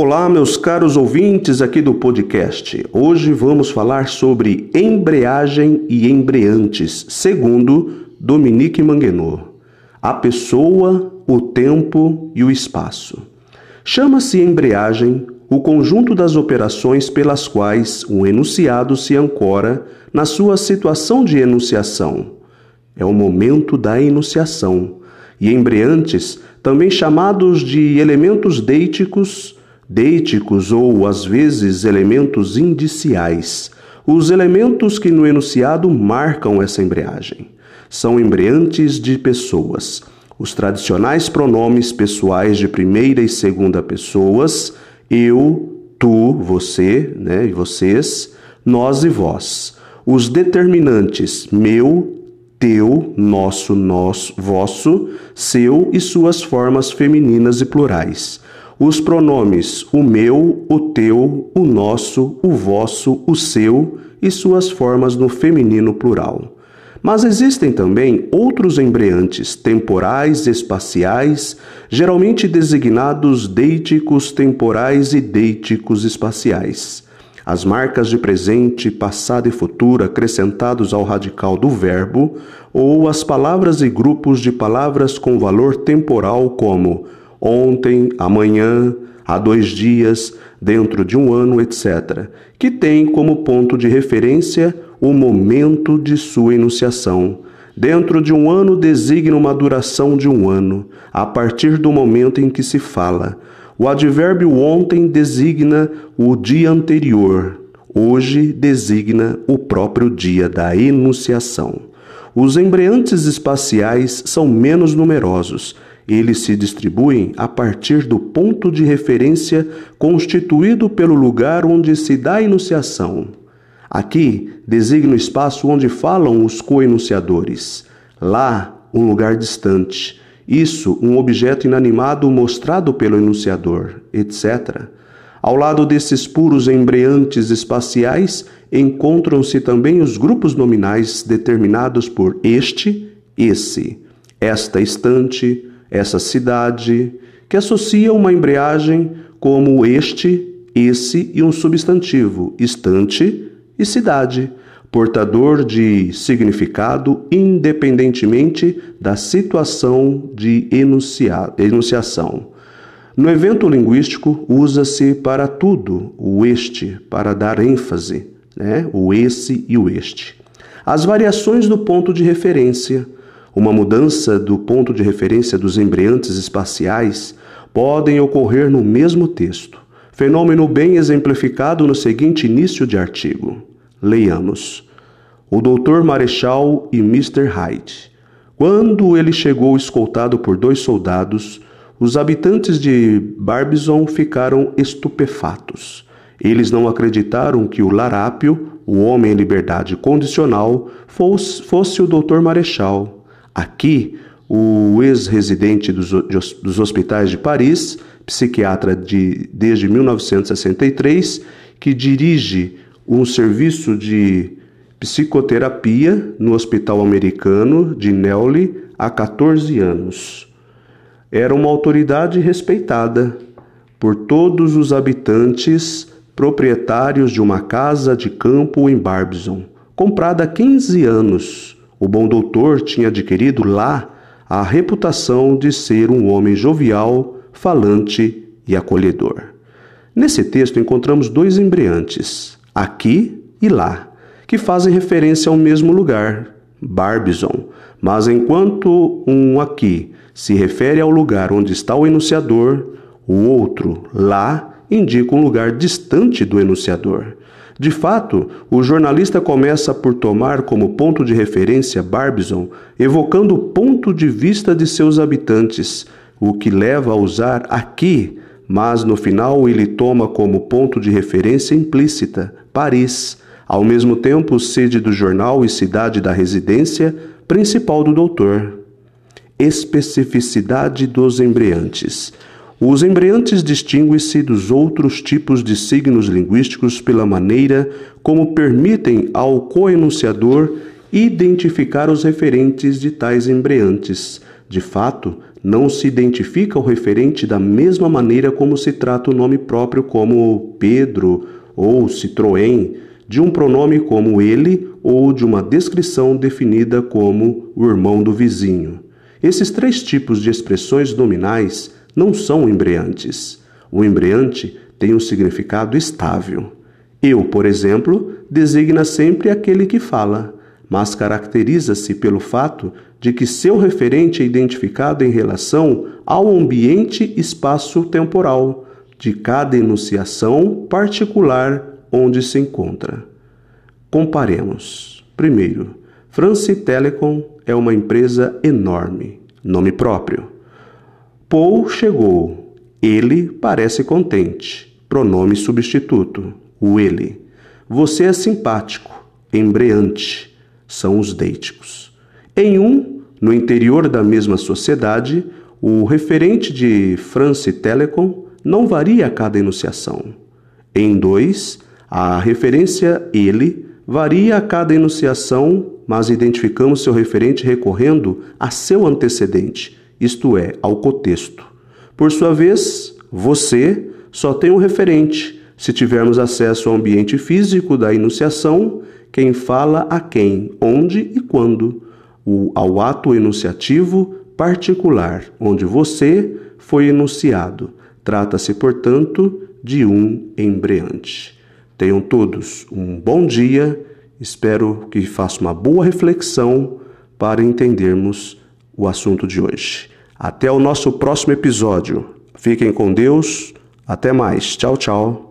Olá, meus caros ouvintes aqui do podcast. Hoje vamos falar sobre embreagem e embreantes, segundo Dominique Manguenot. A pessoa, o tempo e o espaço. Chama-se embreagem o conjunto das operações pelas quais o enunciado se ancora na sua situação de enunciação. É o momento da enunciação. E embreantes, também chamados de elementos deíticos, deíticos ou às vezes elementos indiciais, os elementos que no enunciado marcam essa embreagem. São embreantes de pessoas. Os tradicionais pronomes pessoais de primeira e segunda pessoas, eu, tu, você, né, e vocês, nós e vós. Os determinantes meu, teu, nosso, nós, vosso, seu e suas formas femininas e plurais os pronomes o meu, o teu, o nosso, o vosso, o seu e suas formas no feminino plural. Mas existem também outros embreantes temporais, espaciais, geralmente designados deíticos temporais e deíticos espaciais. As marcas de presente, passado e futuro acrescentados ao radical do verbo, ou as palavras e grupos de palavras com valor temporal, como ontem, amanhã, há dois dias, dentro de um ano, etc., que tem como ponto de referência o momento de sua enunciação. Dentro de um ano designa uma duração de um ano, a partir do momento em que se fala. O advérbio ontem designa o dia anterior, hoje designa o próprio dia da enunciação. Os embreantes espaciais são menos numerosos eles se distribuem a partir do ponto de referência constituído pelo lugar onde se dá a enunciação. Aqui designa o espaço onde falam os coenunciadores. Lá, um lugar distante. Isso, um objeto inanimado mostrado pelo enunciador, etc. Ao lado desses puros embreantes espaciais, encontram-se também os grupos nominais determinados por este, esse, esta estante, essa cidade, que associa uma embreagem como este, esse e um substantivo, estante e cidade, portador de significado independentemente da situação de enunciação. No evento linguístico, usa-se para tudo o este, para dar ênfase, né? o esse e o este. As variações do ponto de referência, uma mudança do ponto de referência dos embreantes espaciais podem ocorrer no mesmo texto, fenômeno bem exemplificado no seguinte início de artigo. Leiamos. O Dr. Marechal e Mr. Hyde. Quando ele chegou escoltado por dois soldados, os habitantes de Barbizon ficaram estupefatos. Eles não acreditaram que o larápio, o homem em liberdade condicional, fosse, fosse o Dr. Marechal, Aqui, o ex-residente dos, dos, hospitais de Paris, psiquiatra de, desde 1963, que dirige um serviço de psicoterapia no Hospital Americano de Neuilly há 14 anos. Era uma autoridade respeitada por todos os habitantes proprietários de uma casa de campo em Barbizon, comprada há 15 anos o bom doutor tinha adquirido lá a reputação de ser um homem jovial, falante e acolhedor. Nesse texto encontramos dois embreantes, aqui e lá, que fazem referência ao mesmo lugar, Barbizon, mas enquanto um aqui se refere ao lugar onde está o enunciador, o outro, lá, indica um lugar distante do enunciador. De fato, o jornalista começa por tomar como ponto de referência Barbizon, evocando o ponto de vista de seus habitantes, o que leva a usar aqui, mas no final ele toma como ponto de referência implícita Paris, ao mesmo tempo sede do jornal e cidade da residência principal do doutor. Especificidade dos embreantes. Os embreantes distinguem-se dos outros tipos de signos linguísticos pela maneira como permitem ao coenunciador identificar os referentes de tais embreantes. De fato, não se identifica o referente da mesma maneira como se trata o nome próprio, como Pedro ou Citroën, de um pronome como ele ou de uma descrição definida como o irmão do vizinho. Esses três tipos de expressões nominais não são embreantes. O embreante tem um significado estável. Eu, por exemplo, designa sempre aquele que fala, mas caracteriza-se pelo fato de que seu referente é identificado em relação ao ambiente espaço-temporal de cada enunciação particular onde se encontra. Comparemos. Primeiro, France Telecom é uma empresa enorme, nome próprio. Paul chegou, ele parece contente, pronome substituto, o ele. Você é simpático, embreante, são os deíticos. Em um, no interior da mesma sociedade, o referente de France Telecom não varia a cada enunciação. Em dois, a referência ele varia a cada enunciação, mas identificamos seu referente recorrendo a seu antecedente, isto é, ao cotexto. Por sua vez, você só tem um referente se tivermos acesso ao ambiente físico da enunciação, quem fala a quem, onde e quando, o, ao ato enunciativo particular, onde você foi enunciado. Trata-se, portanto, de um embreante. Tenham todos um bom dia, espero que façam uma boa reflexão para entendermos o assunto de hoje. Até o nosso próximo episódio. Fiquem com Deus. Até mais. Tchau, tchau.